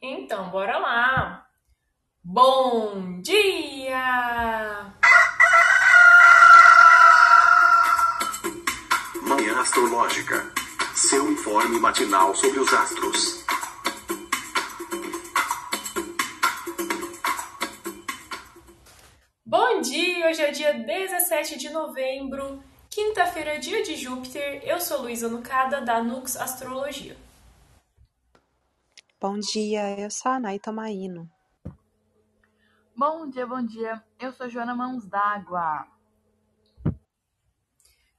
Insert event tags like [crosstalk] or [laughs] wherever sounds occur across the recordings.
Então, bora lá! Bom dia! Manhã Astrológica. Seu informe matinal sobre os astros. Bom dia! Hoje é dia 17 de novembro, quinta-feira, dia de Júpiter. Eu sou Luísa Nucada, da Nux Astrologia. Bom dia, eu sou a Nay Tomaino. Bom dia, bom dia. Eu sou Joana Mãos d'Água.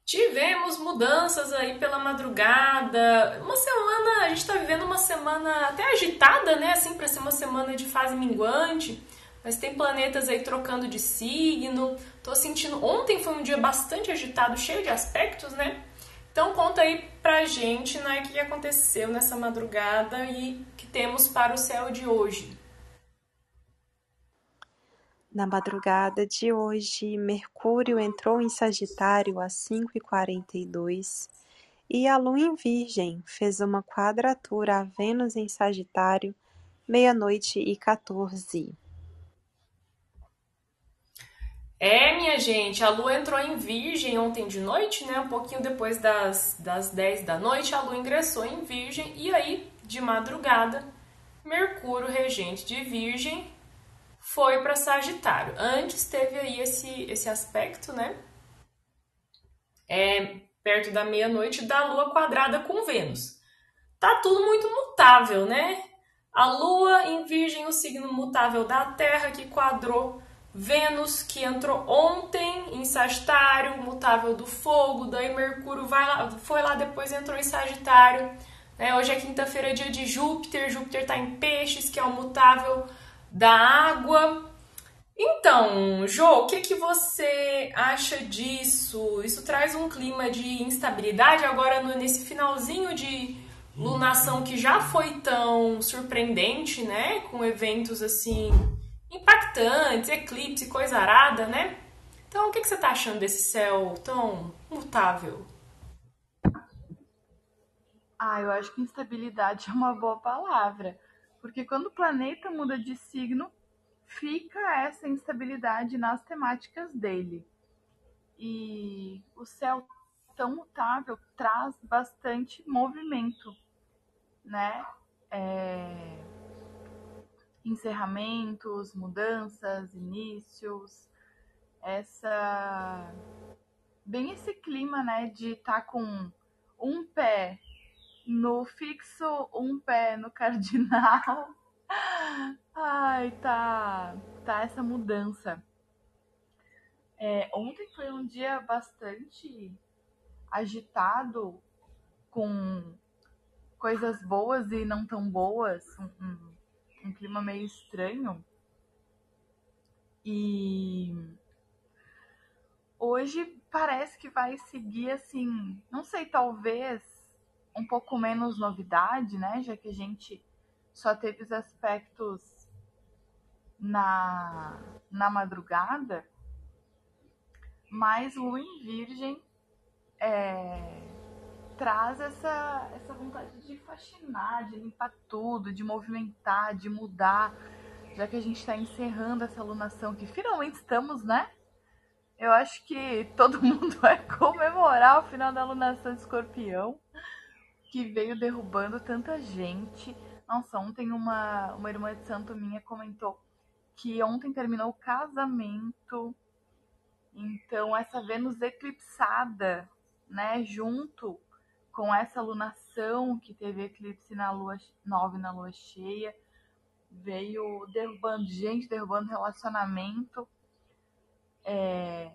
Tivemos mudanças aí pela madrugada. Uma semana, a gente tá vivendo uma semana até agitada, né? Assim, para ser uma semana de fase minguante. Mas tem planetas aí trocando de signo. Tô sentindo. Ontem foi um dia bastante agitado, cheio de aspectos, né? Então conta aí pra gente né, o que aconteceu nessa madrugada e que temos para o céu de hoje. Na madrugada de hoje, Mercúrio entrou em Sagitário às 5h42 e a Lua em Virgem fez uma quadratura a Vênus em Sagitário, meia-noite e 14. É, minha gente, a Lua entrou em Virgem ontem de noite, né? Um pouquinho depois das, das 10 da noite, a Lua ingressou em Virgem e aí, de madrugada, Mercúrio, regente de Virgem, foi para Sagitário. Antes teve aí esse, esse aspecto, né? É, perto da meia-noite da Lua quadrada com Vênus. Tá tudo muito mutável, né? A Lua em Virgem, o signo mutável da Terra que quadrou Vênus, que entrou ontem em Sagitário, mutável do fogo, daí Mercúrio vai lá, foi lá depois entrou em Sagitário. Né? Hoje é quinta-feira, dia de Júpiter, Júpiter está em Peixes, que é o mutável da água. Então, Jo, o que, que você acha disso? Isso traz um clima de instabilidade agora no, nesse finalzinho de lunação que já foi tão surpreendente, né? Com eventos assim impactantes, eclipse, coisa arada, né? Então, o que, que você está achando desse céu tão mutável? Ah, eu acho que instabilidade é uma boa palavra. Porque quando o planeta muda de signo, fica essa instabilidade nas temáticas dele. E o céu tão mutável traz bastante movimento, né? É encerramentos, mudanças, inícios, essa bem esse clima, né, de estar tá com um pé no fixo, um pé no cardinal. [laughs] Ai, tá, tá essa mudança. É, ontem foi um dia bastante agitado, com coisas boas e não tão boas, um, um um clima meio estranho. E hoje parece que vai seguir assim, não sei, talvez um pouco menos novidade, né? Já que a gente só teve os aspectos na, na madrugada, mas Lua em Virgem é, traz essa, essa vontade de fascinar, de limpar tudo, de movimentar, de mudar, já que a gente está encerrando essa alunação que finalmente estamos, né? Eu acho que todo [laughs] mundo vai comemorar o final da alunação de escorpião, que veio derrubando tanta gente. Nossa, ontem uma, uma irmã de santo minha comentou que ontem terminou o casamento. Então, essa Vênus eclipsada, né, junto com essa lunação que teve eclipse na lua nova e na lua cheia, veio derrubando gente, derrubando relacionamento. É...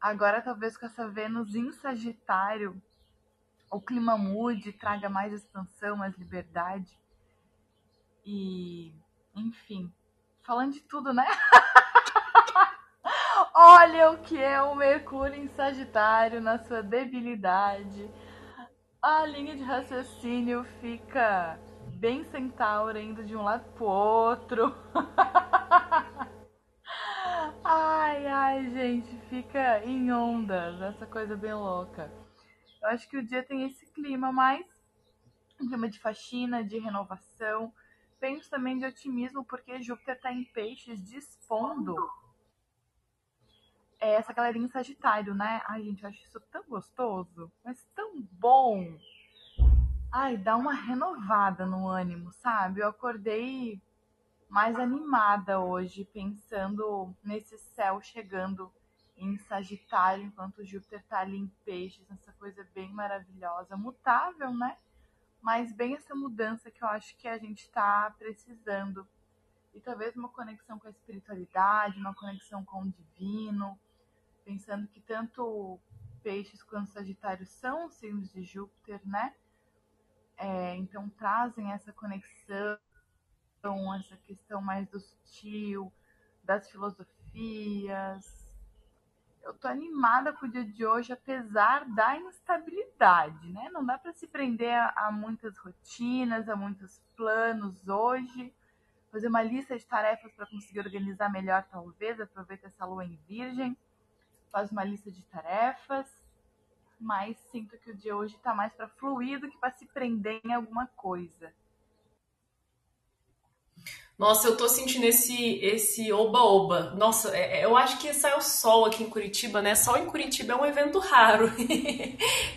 Agora, talvez com essa Vênus em Sagitário, o clima mude, traga mais expansão, mais liberdade. E, enfim, falando de tudo, né? [laughs] Olha o que é o Mercúrio em Sagitário na sua debilidade a linha de raciocínio fica bem centaura, indo de um lado pro outro. [laughs] ai, ai, gente, fica em ondas, essa coisa bem louca. Eu acho que o dia tem esse clima mais um clima de faxina, de renovação, penso também de otimismo porque Júpiter está em peixes dispondo é, essa galerinha em Sagitário, né? Ai, gente, eu acho isso tão gostoso, mas tão bom. Ai, dá uma renovada no ânimo, sabe? Eu acordei mais animada hoje, pensando nesse céu chegando em Sagitário, enquanto Júpiter tá ali em Peixes, essa coisa bem maravilhosa, mutável, né? Mas bem essa mudança que eu acho que a gente está precisando. E talvez uma conexão com a espiritualidade, uma conexão com o divino, pensando que tanto Peixes quanto Sagitário são signos de Júpiter, né? É, então trazem essa conexão, essa questão mais do sutil, das filosofias, eu tô animada com o dia de hoje, apesar da instabilidade, né? Não dá para se prender a, a, muitas rotinas, a muitos planos hoje. Fazer uma lista de tarefas para conseguir organizar melhor, talvez. Aproveita essa lua em virgem, faz uma lista de tarefas. Mas sinto que o dia hoje está mais para fluir do que para se prender em alguma coisa. Nossa, eu tô sentindo esse esse oba-oba. Nossa, é, é, eu acho que sai o sol aqui em Curitiba, né? Sol em Curitiba é um evento raro. [laughs]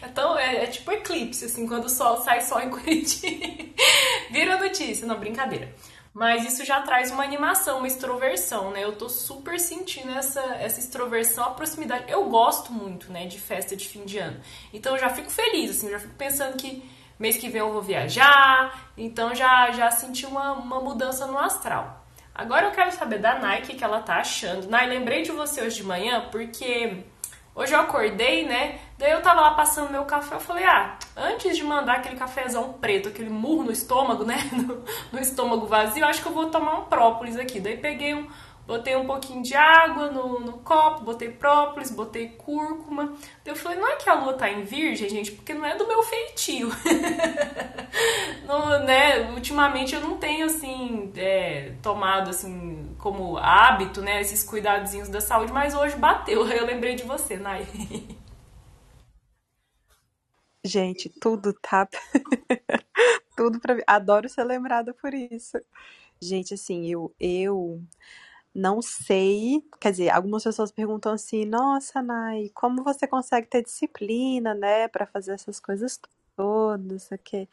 então, é, é, tipo eclipse, assim, quando o sol sai sol em Curitiba. [laughs] Vira notícia, não, brincadeira. Mas isso já traz uma animação, uma extroversão, né? Eu tô super sentindo essa, essa extroversão, a proximidade. Eu gosto muito, né, de festa de fim de ano. Então eu já fico feliz, assim, já fico pensando que mês que vem eu vou viajar, então já, já senti uma, uma mudança no astral. Agora eu quero saber da Nike que ela tá achando. Nai, lembrei de você hoje de manhã porque hoje eu acordei, né? Daí eu tava lá passando meu café, eu falei, ah, antes de mandar aquele cafezão preto, aquele murro no estômago, né? [laughs] No, no estômago vazio, acho que eu vou tomar um própolis aqui. Daí peguei um, Botei um pouquinho de água no, no copo, botei própolis, botei cúrcuma. eu falei, não é que a lua tá em virgem, gente, porque não é do meu feitio. [laughs] no, né, ultimamente eu não tenho, assim, é, tomado, assim, como hábito, né, esses cuidadozinhos da saúde, mas hoje bateu. [laughs] Eu lembrei de você, Nai. Gente, tudo tá. [laughs] tudo mim. Adoro ser lembrada por isso. Gente, assim, eu, eu não sei, quer dizer, algumas pessoas perguntam assim: "Nossa, Nai, como você consegue ter disciplina, né, para fazer essas coisas todas, que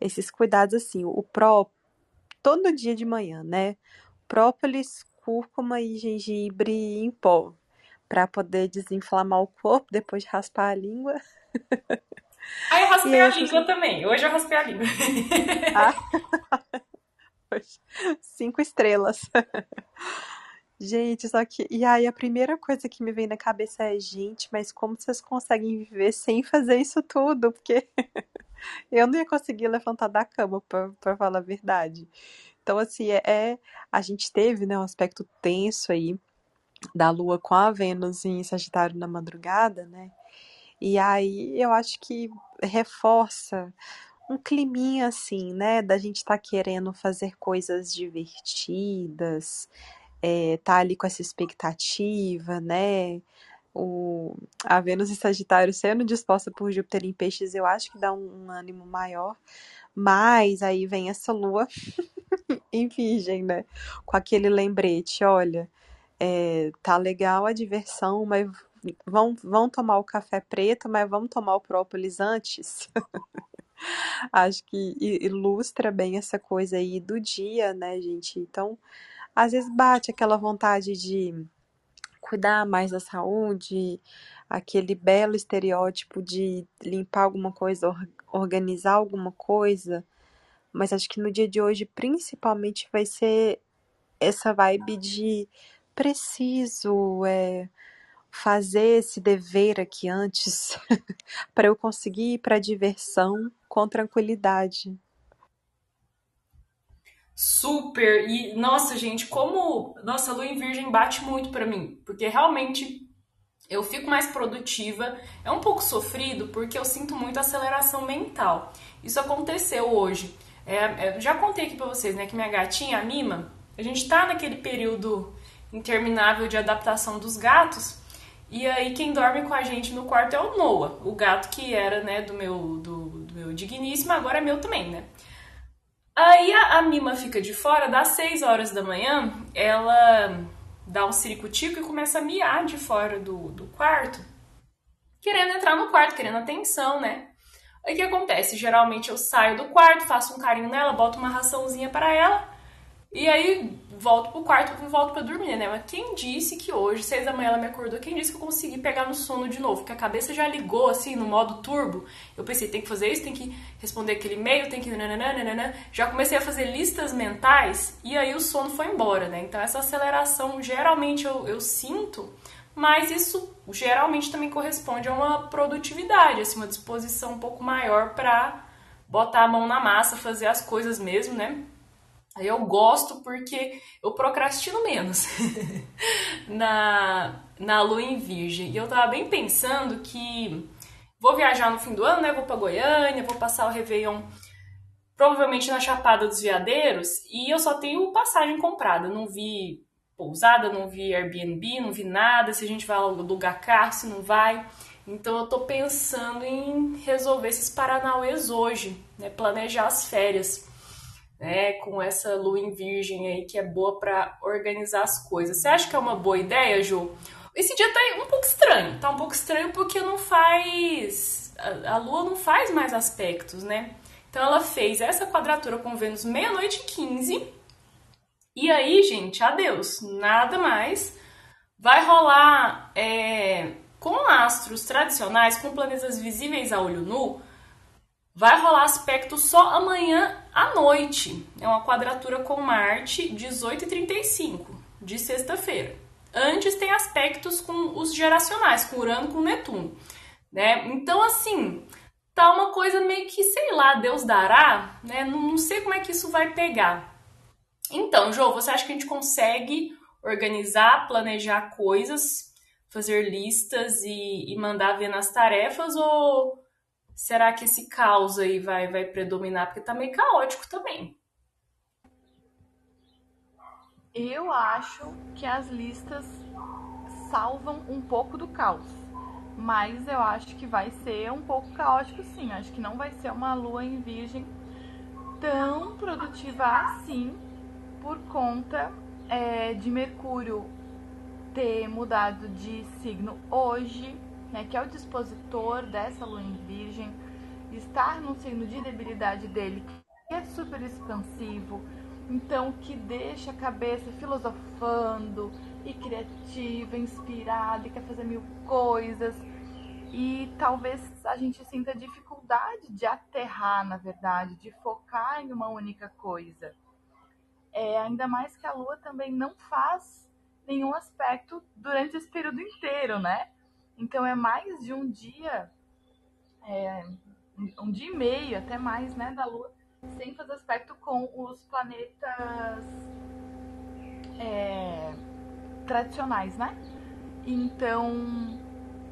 esses cuidados assim, o pró todo dia de manhã, né? Própolis, cúrcuma e gengibre em pó, para poder desinflamar o corpo depois de raspar a língua. [laughs] Ah, eu raspei a língua assim... também. Hoje eu raspei a língua. Ah. [laughs] Cinco estrelas. Gente, só que. E aí, a primeira coisa que me vem na cabeça é: gente, mas como vocês conseguem viver sem fazer isso tudo? Porque [laughs] eu não ia conseguir levantar da cama, pra falar a verdade. Então, assim, é, é, a gente teve né, um aspecto tenso aí da Lua com a Vênus em Sagitário na madrugada, né? E aí eu acho que reforça um climinha assim, né? Da gente estar tá querendo fazer coisas divertidas, é, tá ali com essa expectativa, né? O, a Vênus em Sagitário sendo disposta por Júpiter em Peixes, eu acho que dá um, um ânimo maior. Mas aí vem essa lua [laughs] em Virgem, né? Com aquele lembrete: olha, é, tá legal a diversão, mas vão, vão tomar o café preto, mas vamos tomar o própolis antes. [laughs] Acho que ilustra bem essa coisa aí do dia, né, gente? Então, às vezes bate aquela vontade de cuidar mais da saúde, aquele belo estereótipo de limpar alguma coisa, organizar alguma coisa, mas acho que no dia de hoje principalmente vai ser essa vibe de preciso é, fazer esse dever aqui antes [laughs] para eu conseguir ir para diversão com tranquilidade. Super! E, nossa, gente, como. Nossa, lua em virgem bate muito para mim, porque realmente eu fico mais produtiva. É um pouco sofrido porque eu sinto muito aceleração mental. Isso aconteceu hoje. É, é, já contei aqui pra vocês, né, que minha gatinha, a Mima, a gente tá naquele período interminável de adaptação dos gatos. E aí quem dorme com a gente no quarto é o Noah, o gato que era, né, do meu, do, do meu digníssimo, agora é meu também, né? Aí a, a Mima fica de fora, das 6 horas da manhã, ela dá um ciricutico e começa a miar de fora do, do quarto, querendo entrar no quarto, querendo atenção, né? Aí o que acontece? Geralmente eu saio do quarto, faço um carinho nela, boto uma raçãozinha para ela e aí volto pro quarto e volto para dormir, né? Mas quem disse que hoje, seis da manhã, ela me acordou? Quem disse que eu consegui pegar no sono de novo? Que a cabeça já ligou assim no modo turbo. Eu pensei, tem que fazer isso, tem que responder aquele e-mail, tem que. Nananana. Já comecei a fazer listas mentais e aí o sono foi embora, né? Então essa aceleração geralmente eu, eu sinto, mas isso geralmente também corresponde a uma produtividade, assim, uma disposição um pouco maior para botar a mão na massa, fazer as coisas mesmo, né? Eu gosto porque eu procrastino menos [laughs] na, na lua em virgem. E eu tava bem pensando que vou viajar no fim do ano, né? Vou pra Goiânia, vou passar o Réveillon provavelmente na Chapada dos Veadeiros e eu só tenho passagem comprada. Não vi pousada, não vi Airbnb, não vi nada. Se a gente vai alugar carro, se não vai. Então eu tô pensando em resolver esses paranauês hoje, né? Planejar as férias né, com essa lua em virgem aí que é boa para organizar as coisas. Você acha que é uma boa ideia, Ju? Esse dia tá um pouco estranho, tá um pouco estranho porque não faz a, a lua não faz mais aspectos, né? Então ela fez essa quadratura com Vênus meia-noite e 15. E aí, gente, adeus, nada mais. Vai rolar é, com astros tradicionais, com planetas visíveis a olho nu, Vai rolar aspecto só amanhã à noite. É uma quadratura com Marte, 18h35, de sexta-feira. Antes tem aspectos com os geracionais, com Urano com Netuno. Né? Então, assim, tá uma coisa meio que, sei lá, Deus dará, né? Não, não sei como é que isso vai pegar. Então, Jô, você acha que a gente consegue organizar, planejar coisas, fazer listas e, e mandar ver nas tarefas ou será que esse caos aí vai, vai predominar? Porque tá meio caótico também. Eu acho que as listas salvam um pouco do caos. Mas eu acho que vai ser um pouco caótico sim. Acho que não vai ser uma lua em virgem tão produtiva assim por conta é, de Mercúrio ter mudado de signo hoje né, que é o dispositor dessa lua em virgem, estar no signo de debilidade dele, que é super expansivo, então que deixa a cabeça filosofando e criativa, inspirada e quer fazer mil coisas. E talvez a gente sinta dificuldade de aterrar, na verdade, de focar em uma única coisa. É, ainda mais que a Lua também não faz nenhum aspecto durante esse período inteiro, né? Então é mais de um dia, é, um dia e meio, até mais, né, da Lua, sem fazer aspecto com os planetas é, tradicionais, né? Então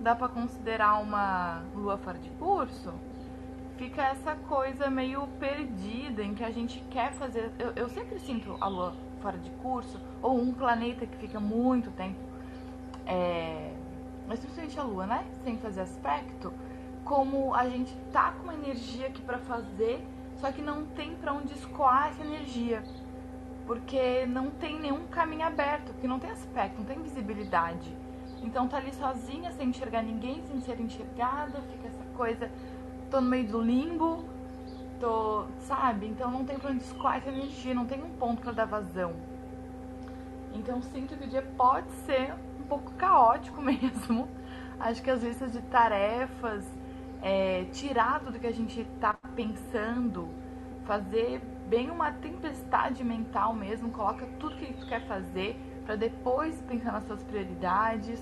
dá para considerar uma Lua fora de curso. Fica essa coisa meio perdida em que a gente quer fazer. Eu, eu sempre sinto a Lua fora de curso, ou um planeta que fica muito tempo é, mas principalmente a lua, né? Sem fazer aspecto, como a gente tá com uma energia aqui para fazer, só que não tem para onde escoar essa energia. Porque não tem nenhum caminho aberto, porque não tem aspecto, não tem visibilidade. Então tá ali sozinha, sem enxergar ninguém, sem ser enxergada, fica essa coisa, tô no meio do limbo, tô, sabe? Então não tem pra onde escoar essa energia, não tem um ponto para dar vazão. Então sinto que o dia pode ser pouco caótico [laughs] mesmo. Acho que as listas de tarefas, é, tirar tudo que a gente está pensando, fazer bem uma tempestade mental mesmo, coloca tudo que tu quer fazer para depois pensar nas suas prioridades,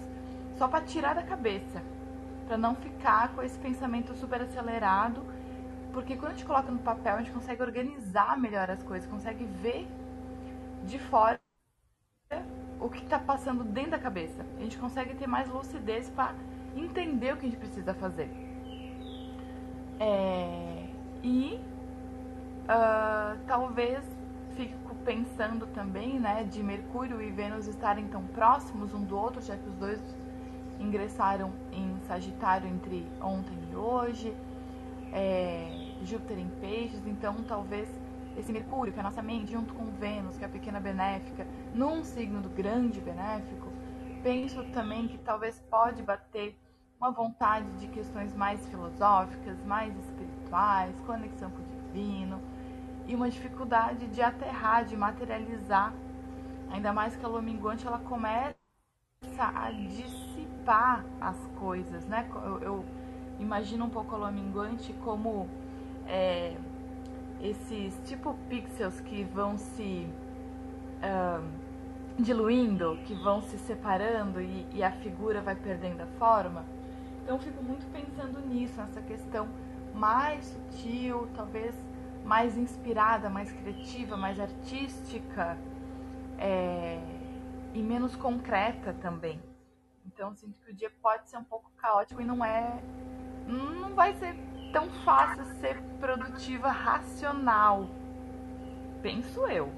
só para tirar da cabeça, para não ficar com esse pensamento super acelerado, porque quando a gente coloca no papel, a gente consegue organizar melhor as coisas, consegue ver de fora o que está passando dentro da cabeça. A gente consegue ter mais lucidez para entender o que a gente precisa fazer. É, e uh, talvez fico pensando também, né, de Mercúrio e Vênus estarem tão próximos um do outro, já que os dois ingressaram em Sagitário entre ontem e hoje, é, Júpiter em Peixes, então talvez esse Mercúrio, que é a nossa mente, junto com Vênus, que é a pequena benéfica, num signo do grande benéfico, penso também que talvez pode bater uma vontade de questões mais filosóficas, mais espirituais, conexão com o divino e uma dificuldade de aterrar, de materializar. Ainda mais que a lua minguante ela começa a dissipar as coisas, né? Eu, eu imagino um pouco a lua minguante como é, esses tipo pixels que vão se uh, diluindo, que vão se separando e, e, a figura vai perdendo a forma. Então fico muito pensando nisso, nessa questão mais sutil, talvez mais inspirada, mais criativa, mais artística é, e menos concreta também. Então sinto que o dia pode ser um pouco caótico e não é, não vai ser tão fácil ser produtiva racional. Penso eu.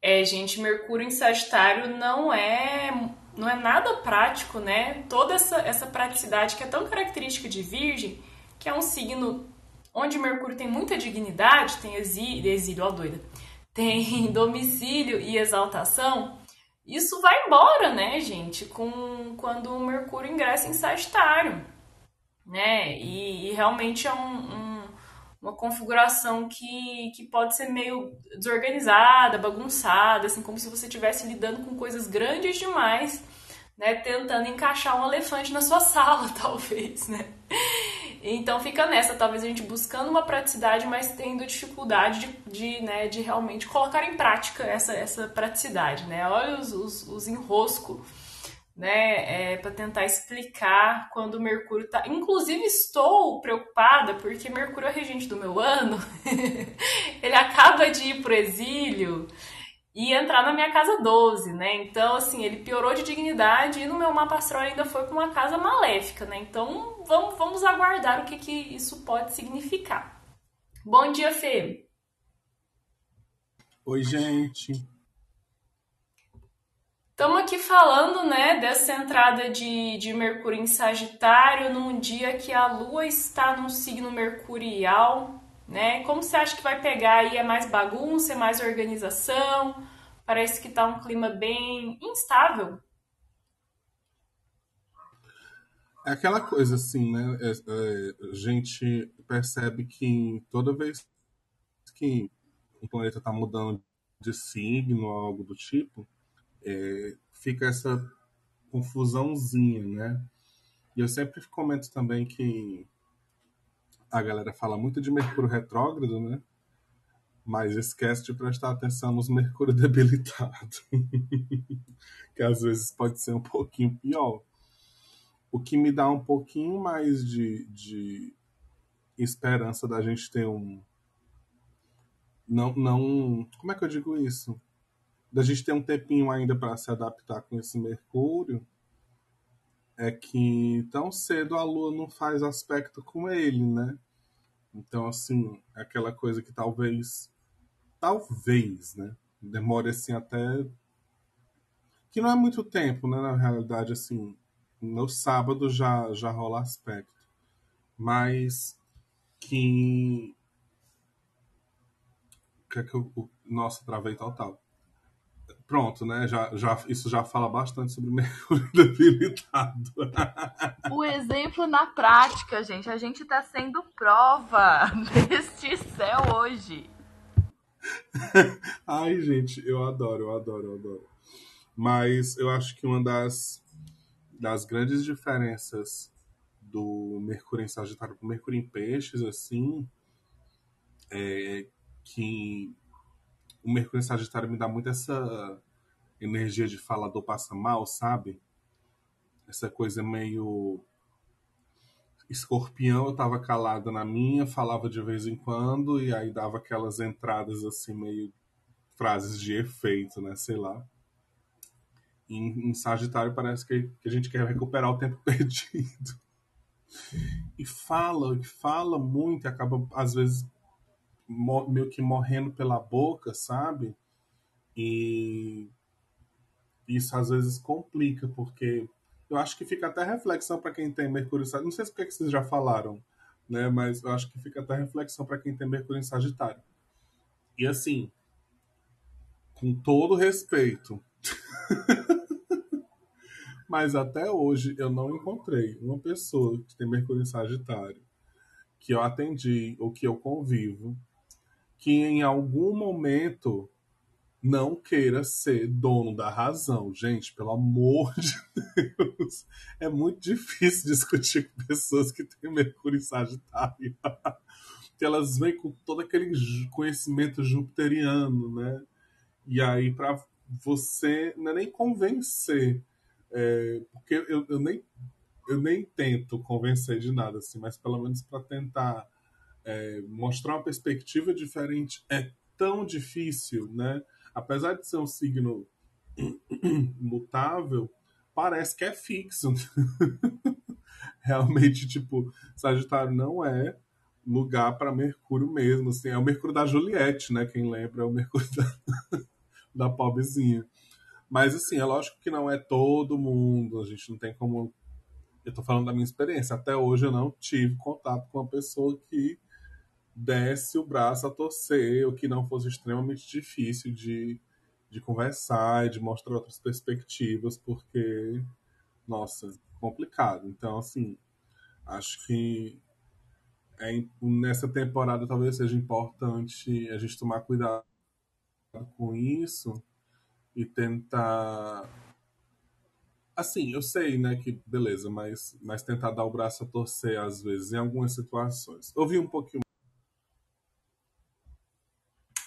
É, gente, Mercúrio em Sagitário não é não é nada prático, né? Toda essa, essa praticidade que é tão característica de Virgem, que é um signo onde Mercúrio tem muita dignidade, tem exílio, exílio ó doida, tem [laughs] domicílio e exaltação, isso vai embora, né, gente, com quando o Mercúrio ingressa em Sagitário né? E, e realmente é um, um, uma configuração que, que pode ser meio desorganizada, bagunçada, assim, como se você estivesse lidando com coisas grandes demais, né? Tentando encaixar um elefante na sua [laughs] sala, talvez, né? Então fica nessa, talvez a gente buscando uma praticidade, mas tendo dificuldade de, de, né, de realmente colocar em prática essa, essa praticidade, né? Olha os, os, os enroscos né, é, para tentar explicar quando o Mercúrio tá. Inclusive, estou preocupada porque Mercúrio é regente do meu ano, [laughs] ele acaba de ir pro exílio e entrar na minha casa 12, né? Então, assim, ele piorou de dignidade e no meu mapa astral ainda foi para uma casa maléfica, né? Então, vamos, vamos aguardar o que, que isso pode significar. Bom dia, Fê. Oi, gente. Estamos aqui falando, né, dessa entrada de, de Mercúrio em Sagitário num dia que a Lua está num signo mercurial, né? Como você acha que vai pegar aí? É mais bagunça, é mais organização? Parece que está um clima bem instável. É aquela coisa assim, né? É, é, a gente percebe que toda vez que o planeta está mudando de signo ou algo do tipo, é, fica essa confusãozinha, né? E eu sempre comento também que a galera fala muito de Mercúrio retrógrado, né? Mas esquece de prestar atenção nos Mercúrio [laughs] debilitado, que às vezes pode ser um pouquinho pior. O que me dá um pouquinho mais de, de esperança da gente ter um. Não, não. Como é que eu digo isso? Da gente ter um tempinho ainda para se adaptar com esse Mercúrio, é que tão cedo a Lua não faz aspecto com ele, né? Então, assim, é aquela coisa que talvez, talvez, né? Demore assim até. Que não é muito tempo, né? Na realidade, assim, no sábado já, já rola aspecto. Mas que. que é que eu. Nossa, travei total pronto, né? Já, já, isso já fala bastante sobre [laughs] Mercúrio debilitado. O exemplo na prática, gente. A gente está sendo prova [laughs] deste céu hoje. [laughs] Ai, gente, eu adoro, eu adoro, eu adoro. Mas eu acho que uma das, das grandes diferenças do Mercúrio em Sagitário para o Mercúrio em Peixes, assim, é que o Mercúrio em Sagitário me dá muito essa energia de falador passa mal, sabe? Essa coisa meio. Escorpião, eu tava calada na minha, falava de vez em quando, e aí dava aquelas entradas assim, meio frases de efeito, né? Sei lá. Em, em Sagitário parece que, que a gente quer recuperar o tempo [laughs] perdido. E fala, e fala muito, e acaba, às vezes, meio que morrendo pela boca, sabe? E isso às vezes complica, porque eu acho que fica até reflexão para quem tem Mercúrio Não sei se porque que vocês já falaram né? Mas eu acho que fica até reflexão para quem tem Mercúrio em Sagitário. E assim, com todo respeito, [laughs] mas até hoje eu não encontrei uma pessoa que tem Mercúrio em Sagitário que eu atendi ou que eu convivo que em algum momento não queira ser dono da razão. Gente, pelo amor de Deus, é muito difícil discutir com pessoas que têm Mercúrio Sagitário. [laughs] que elas vêm com todo aquele conhecimento jupiteriano, né? E aí, para você, não é nem convencer, é, porque eu, eu, nem, eu nem tento convencer de nada, assim, mas pelo menos para tentar é, mostrar uma perspectiva diferente é tão difícil, né? apesar de ser um signo [coughs] mutável, parece que é fixo. [laughs] Realmente, tipo, Sagitário não é lugar para Mercúrio mesmo. Assim, é o Mercúrio da Juliette, né? Quem lembra é o Mercúrio [laughs] da, da pobrezinha. Mas, assim, é lógico que não é todo mundo. A gente não tem como. Eu tô falando da minha experiência. Até hoje eu não tive contato com uma pessoa que desse o braço a torcer, o que não fosse extremamente difícil de, de conversar e de mostrar outras perspectivas, porque, nossa, complicado. Então, assim, acho que é, nessa temporada talvez seja importante a gente tomar cuidado com isso e tentar assim, eu sei, né, que beleza, mas, mas tentar dar o braço a torcer às vezes em algumas situações. Ouvi um pouquinho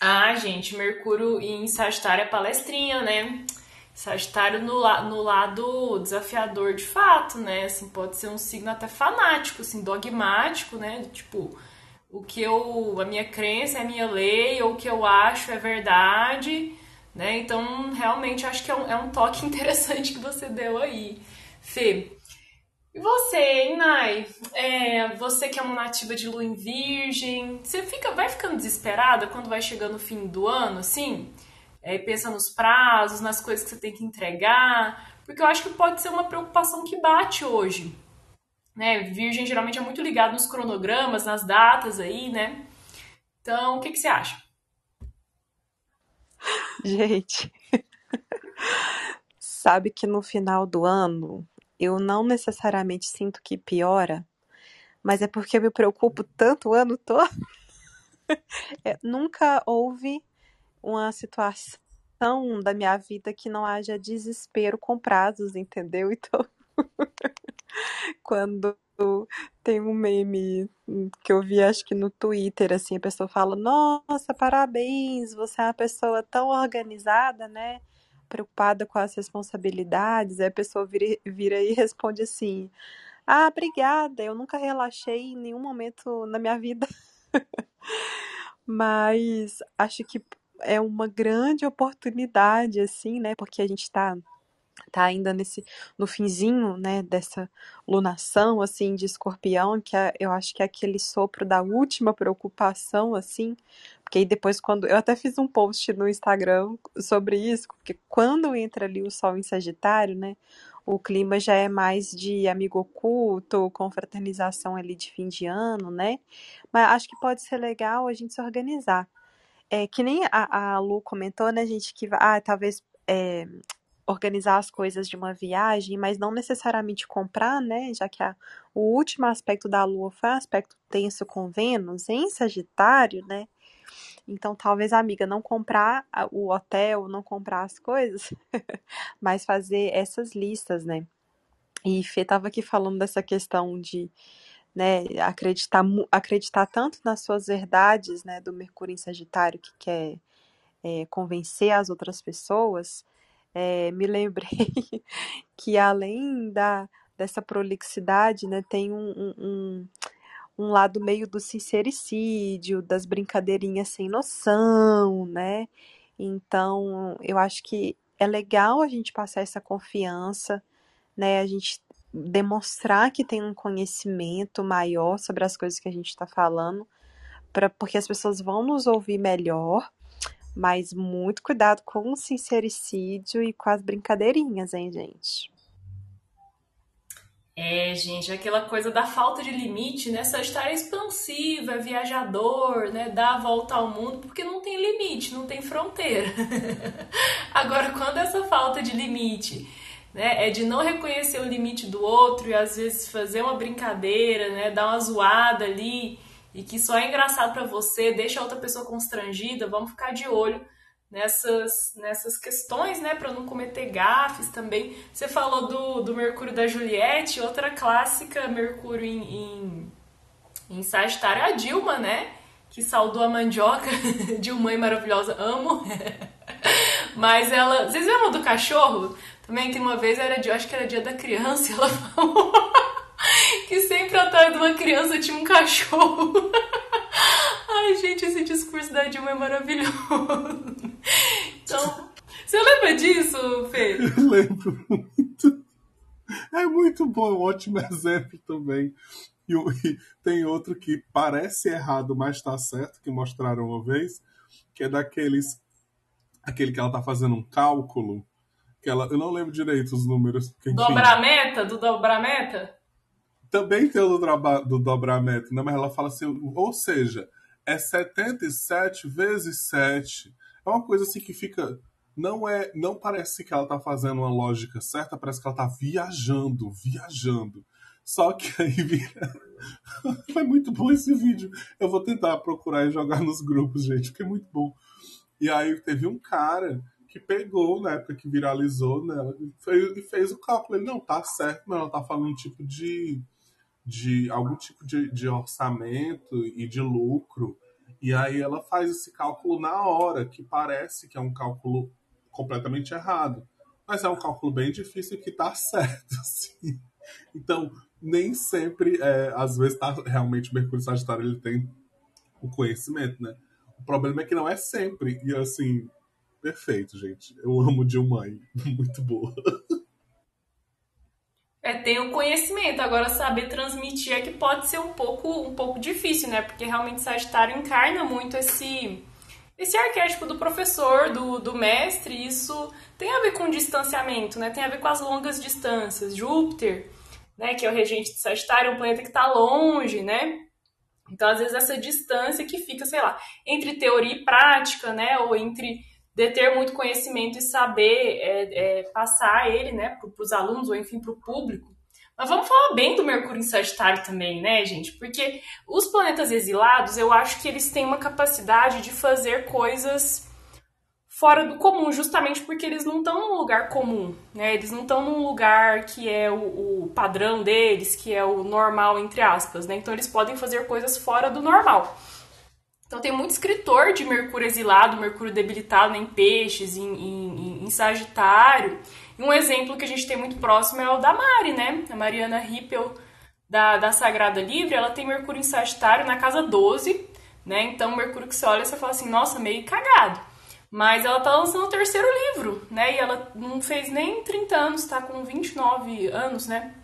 ah, gente, Mercúrio em Sagitário é palestrinha, né? Sagitário no, no lado desafiador de fato, né? Assim, pode ser um signo até fanático, assim, dogmático, né? Tipo, o que eu. A minha crença é a minha lei, ou o que eu acho é verdade, né? Então, realmente, acho que é um, é um toque [laughs] interessante que você deu aí, Fê. E você, hein, Nai? É, você que é uma nativa de lua em virgem, você fica, vai ficando desesperada quando vai chegando o fim do ano, assim? É, pensa nos prazos, nas coisas que você tem que entregar, porque eu acho que pode ser uma preocupação que bate hoje. Né? Virgem geralmente é muito ligado nos cronogramas, nas datas aí, né? Então, o que, que você acha? Gente, [laughs] sabe que no final do ano eu não necessariamente sinto que piora, mas é porque eu me preocupo tanto o ano todo. [laughs] é, nunca houve uma situação da minha vida que não haja desespero com prazos, entendeu? [laughs] Então, quando tem um meme que eu vi, acho que no Twitter, assim, a pessoa fala: Nossa, parabéns, você é uma pessoa tão organizada, né? Preocupada com as responsabilidades, aí a pessoa vira, vira e responde assim: Ah, obrigada, eu nunca relaxei em nenhum momento na minha vida. [laughs] Mas acho que é uma grande oportunidade, assim, né? Porque a gente está tá ainda nesse no finzinho, né, dessa lunação assim de Escorpião, que é, eu acho que é aquele sopro da última preocupação assim, porque aí depois quando eu até fiz um post no Instagram sobre isso, porque quando entra ali o sol em Sagitário, né, o clima já é mais de amigo oculto, confraternização ali de fim de ano, né? Mas acho que pode ser legal a gente se organizar. É, que nem a, a Lu comentou, né, gente, que ah, talvez é, organizar as coisas de uma viagem, mas não necessariamente comprar, né? Já que a, o último aspecto da Lua foi um aspecto tenso com Vênus em Sagitário, né? Então, talvez amiga não comprar o hotel, não comprar as coisas, [laughs] mas fazer essas listas, né? E Fê tava aqui falando dessa questão de né, acreditar, acreditar tanto nas suas verdades, né, do Mercúrio em Sagitário, que quer é, convencer as outras pessoas, é, me lembrei [laughs] que além da, dessa prolixidade, né, tem um, um lado meio do sincericídio, das brincadeirinhas sem noção, né? Então, eu acho que é legal a gente passar essa confiança, né? A gente demonstrar que tem um conhecimento maior sobre as coisas que a gente está falando, pra, porque as pessoas vão nos ouvir melhor mas muito cuidado com o sincericídio e com as brincadeirinhas, hein, gente? É, gente, aquela coisa da falta de limite, né? Sagitário é expansivo, é viajador, né? Dá a volta ao mundo, porque não tem limite, não tem fronteira. [laughs] Agora, quando essa falta de limite né, é de não reconhecer o limite do outro e às vezes fazer uma brincadeira, né? Dar uma zoada ali e que só é engraçado para você, deixa a outra pessoa constrangida, vamos ficar de olho nessas, nessas questões, né, para não cometer gafes também. Você falou do, do Mercúrio da Juliette, outra clássica, Mercúrio em, em, em Sagitário, a Dilma, né, que saudou a mandioca, [laughs] Dilma maravilhosa, amo. [laughs] Mas ela, vocês lembram do cachorro? Também que uma vez era dia, acho que era dia da criança, [laughs] ela falou que sempre atrás de uma criança tinha um cachorro. Ai, gente, esse discurso da Dilma é maravilhoso. Então, você lembra disso, Fê? [laughs] Eu lembro muito. É muito bom, é um ótimo exemplo também. E, e tem outro que parece errado, mas está certo, que mostraram uma vez, que é daqueles. Aquele que ela tá fazendo um cálculo. Que ela, eu não lembro direito os números. Dobrar meta? Do dobrar meta? Também tem o do, do dobrar meta, né? mas ela fala assim, ou seja, é 77 vezes 7. É uma coisa assim que fica. Não é, não parece que ela tá fazendo uma lógica certa, parece que ela tá viajando, viajando. Só que aí vira. [laughs] Foi muito bom esse vídeo. Eu vou tentar procurar e jogar nos grupos, gente, porque é muito bom. E aí teve um cara que pegou, na época que viralizou nela, e fez o cálculo. Ele não tá certo, mas ela tá falando tipo de de algum tipo de, de orçamento e de lucro. E aí ela faz esse cálculo na hora, que parece que é um cálculo completamente errado. Mas é um cálculo bem difícil que tá [laughs] certo, assim. Então, nem sempre, é, às vezes, tá, realmente o Mercúrio Sagitário ele tem o conhecimento, né? O problema é que não é sempre. E assim, perfeito, gente. Eu amo Dilmãe. [laughs] Muito boa. É, tem o conhecimento, agora saber transmitir é que pode ser um pouco, um pouco difícil, né? Porque realmente Sagitário encarna muito esse esse arquétipo do professor, do, do mestre, isso tem a ver com distanciamento, né? Tem a ver com as longas distâncias. Júpiter, né, que é o regente de Sagitário, é um planeta que está longe, né? Então, às vezes, essa distância que fica, sei lá, entre teoria e prática, né? Ou entre de ter muito conhecimento e saber é, é, passar ele né, para os alunos ou enfim para o público. Mas vamos falar bem do Mercúrio em Sagitário também, né, gente? Porque os planetas exilados, eu acho que eles têm uma capacidade de fazer coisas fora do comum, justamente porque eles não estão num lugar comum, né? Eles não estão num lugar que é o, o, padrão deles, que é o normal, entre aspas, né? Então eles podem fazer coisas fora do normal. Então tem muito escritor de Mercúrio exilado, Mercúrio debilitado em peixes, em, em, em, Sagitário. E um exemplo que a gente tem muito próximo é o da Mari, né? A Mariana Rippel, da, da Sagrada Livre, ela tem Mercúrio em Sagitário na casa 12, né? Então, Mercúrio que você olha, você fala assim, nossa, meio cagado. Mas ela tá lançando o terceiro livro, né? E ela não fez nem 30 anos, tá com 29 anos, né?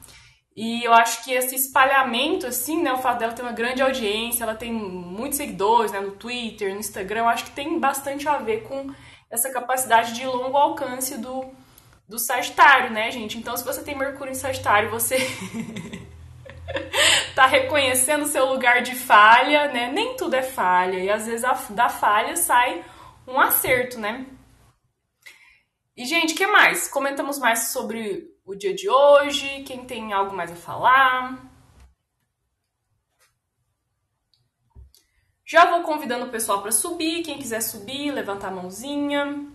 E eu acho que esse espalhamento, assim, né, o fato dela ter uma grande audiência, ela tem muitos seguidores, né, no Twitter, no Instagram, eu acho que tem bastante a ver com essa capacidade de longo alcance do, do Sagitário, né, gente? Então, se você tem Mercúrio em Sagitário, você [laughs] tá reconhecendo o seu lugar de falha, né? Nem tudo é falha, e às vezes a, da falha sai um acerto, né? E, gente, o que mais? Comentamos mais sobre o dia de hoje? Quem tem algo mais a falar? Já vou convidando o pessoal para subir. Quem quiser subir, levantar a mãozinha.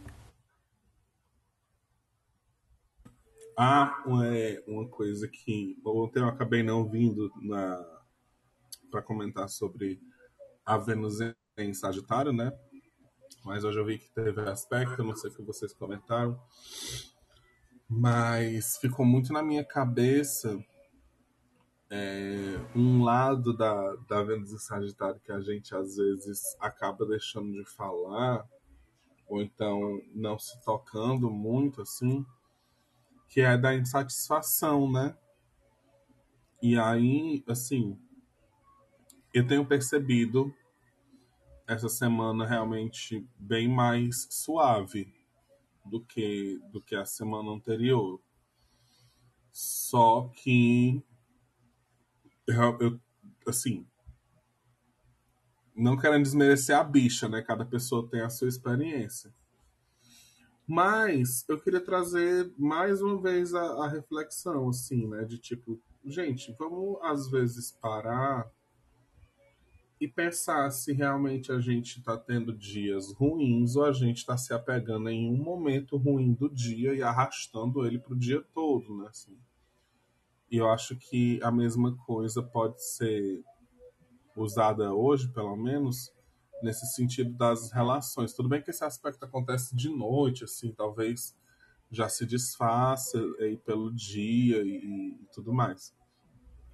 Ah, é uma coisa que ontem eu acabei não vindo para comentar sobre a Vênus em Sagitário, né? Mas hoje eu vi que teve aspecto, não sei o que vocês comentaram. Mas ficou muito na minha cabeça é, um lado da, da Vênus em Sagitário que a gente às vezes acaba deixando de falar, ou então não se tocando muito assim, que é da insatisfação, né? E aí, assim, eu tenho percebido essa semana realmente bem mais suave do que do que a semana anterior. Só que eu, eu, assim, não querendo desmerecer a bicha, né? Cada pessoa tem a sua experiência. Mas eu queria trazer mais uma vez a, a reflexão, assim, né? De tipo, gente, vamos às vezes parar e pensar se realmente a gente está tendo dias ruins ou a gente está se apegando em um momento ruim do dia e arrastando ele para o dia todo, né? Assim. E eu acho que a mesma coisa pode ser usada hoje, pelo menos, nesse sentido das relações. Tudo bem que esse aspecto acontece de noite, assim, talvez já se desfaça aí pelo dia e, e tudo mais.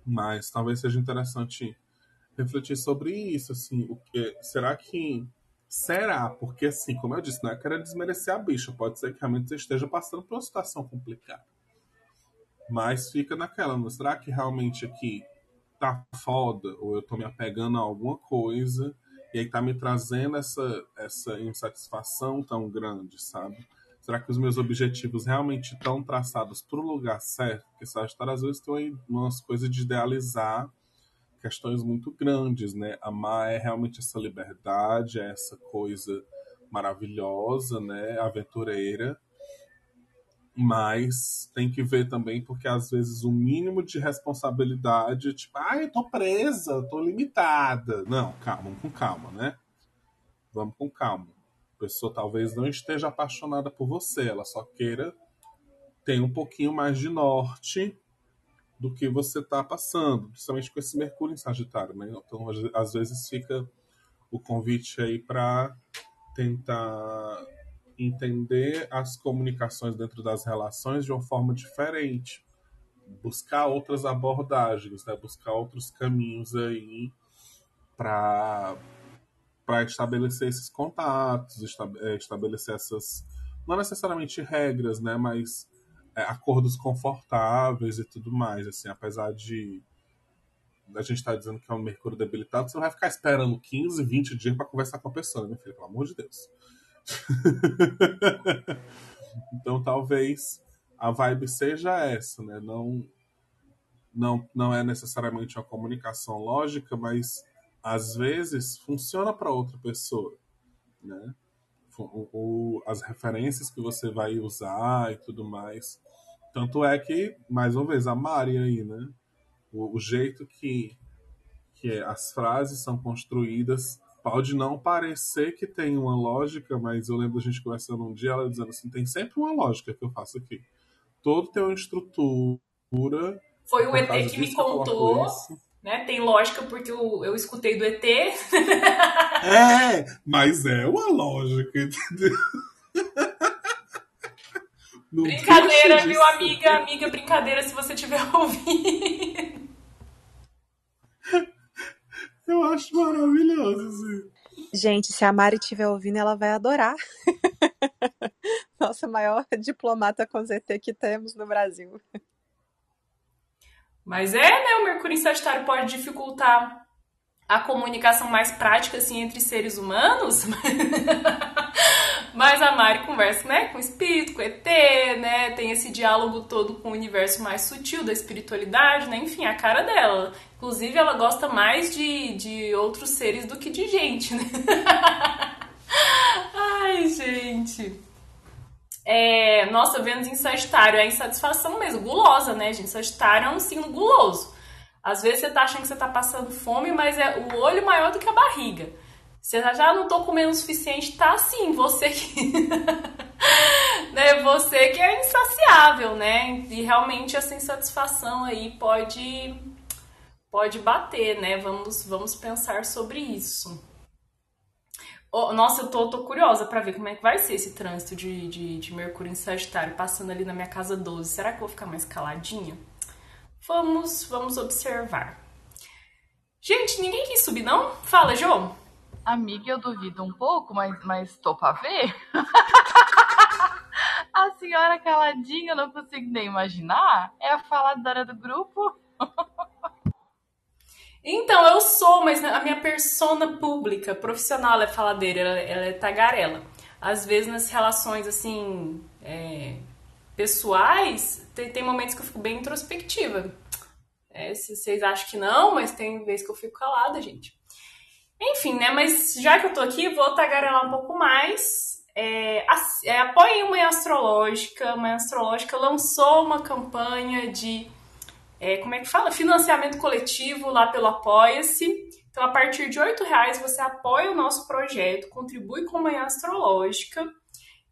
Mas talvez seja interessante refletir sobre isso, assim, o que será que será? Porque assim, como eu disse, não é querer desmerecer a bicha, pode ser que realmente você esteja passando por uma situação complicada. Mas fica naquela, não será que realmente aqui tá foda ou eu tô me apegando a alguma coisa e aí tá me trazendo essa essa insatisfação tão grande, sabe? Será que os meus objetivos realmente estão traçados para o lugar certo? Porque Sagitário às vezes tem umas coisas de idealizar questões muito grandes, né? Amar é realmente essa liberdade, é essa coisa maravilhosa, né? Aventureira. Mas tem que ver também, porque às vezes o mínimo de responsabilidade, tipo, ah, tô presa, tô limitada. Não, calma, com calma, né? Vamos com calma. A pessoa talvez não esteja apaixonada por você, ela só queira ter um pouquinho mais de norte do que você está passando, principalmente com esse Mercúrio em Sagitário, né? Então, às vezes fica o convite aí para tentar entender as comunicações dentro das relações de uma forma diferente, buscar outras abordagens, né? buscar outros caminhos aí para para estabelecer esses contatos, é, estabelecer essas não necessariamente regras, né, mas acordos confortáveis e tudo mais, assim, apesar de a gente estar tá dizendo que é um Mercúrio debilitado, você não vai ficar esperando 15, 20 dias para conversar com a pessoa, né, filho? Pelo amor de Deus. [laughs] então talvez a vibe seja essa, né? Não, não, não é necessariamente uma comunicação lógica, mas às vezes funciona para outra pessoa, né? O, as referências que você vai usar e tudo mais. Tanto é que, mais uma vez, a Mari aí, né? O, o jeito que, que as frases são construídas pode não parecer que tem uma lógica, mas eu lembro a gente conversando um dia, ela dizendo assim, tem sempre uma lógica que eu faço aqui. Todo tem uma estrutura. Foi o ET que me contou né? Tem lógica porque eu, eu escutei do ET. [laughs] é, mas é uma lógica, entendeu? [laughs] Não brincadeira, viu, amiga? Amiga, brincadeira se você tiver [laughs] ouvindo. Eu acho maravilhoso, assim. Gente, se a Mari estiver ouvindo, ela vai adorar. [laughs] Nossa maior diplomata com ZT que temos no Brasil. Mas é, né? O Mercúrio em Sagitário pode dificultar a comunicação mais prática assim entre seres humanos. [laughs] Mas a Mari conversa, né, com o espírito, com o ET, né? Tem esse diálogo todo com o universo mais sutil da espiritualidade, né? Enfim, a cara dela. Inclusive, ela gosta mais de, de outros seres do que de gente, né? [laughs] Ai, gente. É, nossa, Vênus em Sagitário é insatisfação mesmo, gulosa, né, gente? Sagitário é um signo guloso. Às vezes você tá achando que você tá passando fome, mas é o olho maior do que a barriga. Você já não tô comendo o suficiente, tá assim, você que. [laughs] né, você que é insaciável, né? E realmente essa insatisfação aí pode pode bater, né? Vamos, vamos pensar sobre isso. Oh, nossa, eu tô, tô curiosa para ver como é que vai ser esse trânsito de, de, de, Mercúrio em Sagitário passando ali na minha casa 12. Será que eu vou ficar mais caladinha? Vamos, vamos observar. Gente, ninguém quis subir, não? Fala, João. Amiga, eu duvido um pouco, mas, mas tô pra ver. [laughs] a senhora caladinha, eu não consigo nem imaginar. É a faladora do grupo. [laughs] Então, eu sou, mas a minha persona pública, profissional, é faladeira, ela, ela é tagarela. Às vezes nas relações, assim, é, pessoais, tem, tem momentos que eu fico bem introspectiva. É, se vocês acham que não, mas tem vezes que eu fico calada, gente. Enfim, né? Mas já que eu tô aqui, vou tagarelar um pouco mais. É, é, apoiem uma astrológica. Uma astrológica lançou uma campanha de é, como é que fala? Financiamento coletivo lá pelo Apoia-se. Então, a partir de R$ reais você apoia o nosso projeto, contribui com a Manhã Astrológica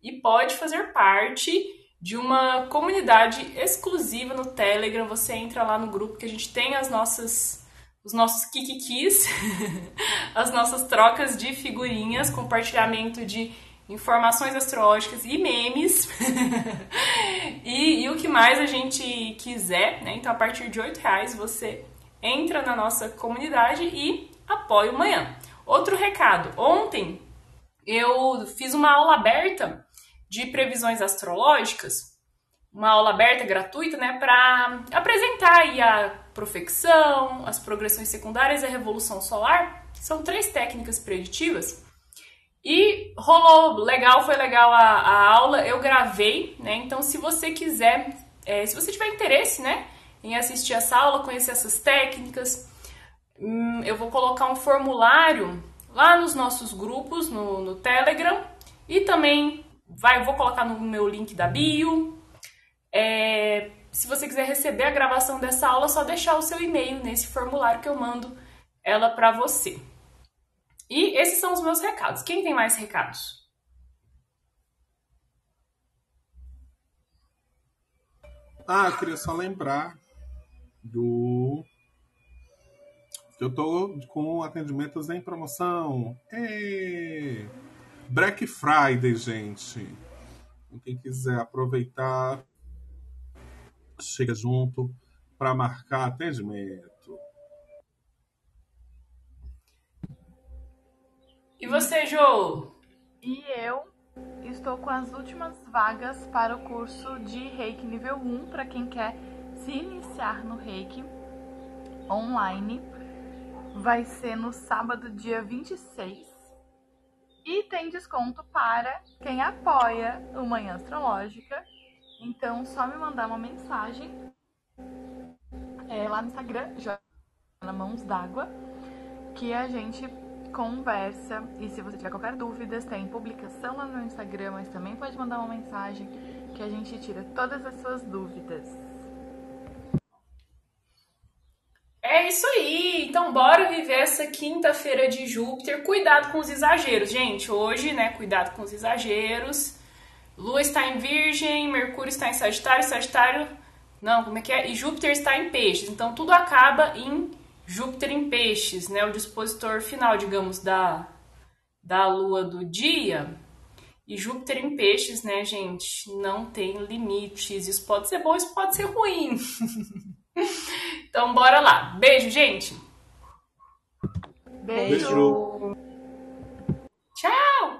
e pode fazer parte de uma comunidade exclusiva no Telegram. Você entra lá no grupo que a gente tem as nossas os nossos kikikis, [laughs] as nossas trocas de figurinhas, compartilhamento de informações astrológicas e memes. [laughs] e, e, o que mais a gente quiser, né? Então, a partir de R$ reais você entra na nossa comunidade e apoia o manhã. Outro recado: ontem eu fiz uma aula aberta de previsões astrológicas, uma aula aberta gratuita, né, para apresentar aí a profecção, as progressões secundárias e a revolução solar. São três técnicas preditivas e rolou legal, foi legal a, a aula, eu gravei, né? Então, se você quiser, é, se você tiver interesse, né, em assistir essa aula, conhecer essas técnicas, hum, eu vou colocar um formulário lá nos nossos grupos no, no Telegram e também vai, vou colocar no meu link da bio. É, se você quiser receber a gravação dessa aula, é só deixar o seu e-mail nesse formulário que eu mando ela para você. E esses são os meus recados. Quem tem mais recados? Ah, eu queria só lembrar do. que eu tô com atendimentos em promoção. Ei! Black Friday, gente. Quem quiser aproveitar, chega junto para marcar atendimento. E você, Jo? E eu estou com as últimas vagas para o curso de Reiki nível 1 para quem quer se iniciar no Reiki online. Vai ser no sábado, dia 26. E tem desconto para quem apoia o Manhã Astrológica. Então, só me mandar uma mensagem é, lá no Instagram, Joana Mãos d'Água, que a gente conversa. E se você tiver qualquer dúvida, tem publicação lá no Instagram, mas também pode mandar uma mensagem que a gente tira todas as suas dúvidas. É isso aí! Então bora viver essa quinta-feira de Júpiter. Cuidado com os exageros, gente. Hoje, né, cuidado com os exageros. Lua está em Virgem, Mercúrio está em Sagitário, Sagitário. Não, como é que é? E Júpiter está em Peixes. Então tudo acaba em Júpiter em Peixes, né, o dispositor final, digamos, da, da lua do dia. E Júpiter em Peixes, né, gente, não tem limites. Isso pode ser bom, isso pode ser ruim. [laughs] então, bora lá. Beijo, gente. Beijo. Beijo. Tchau.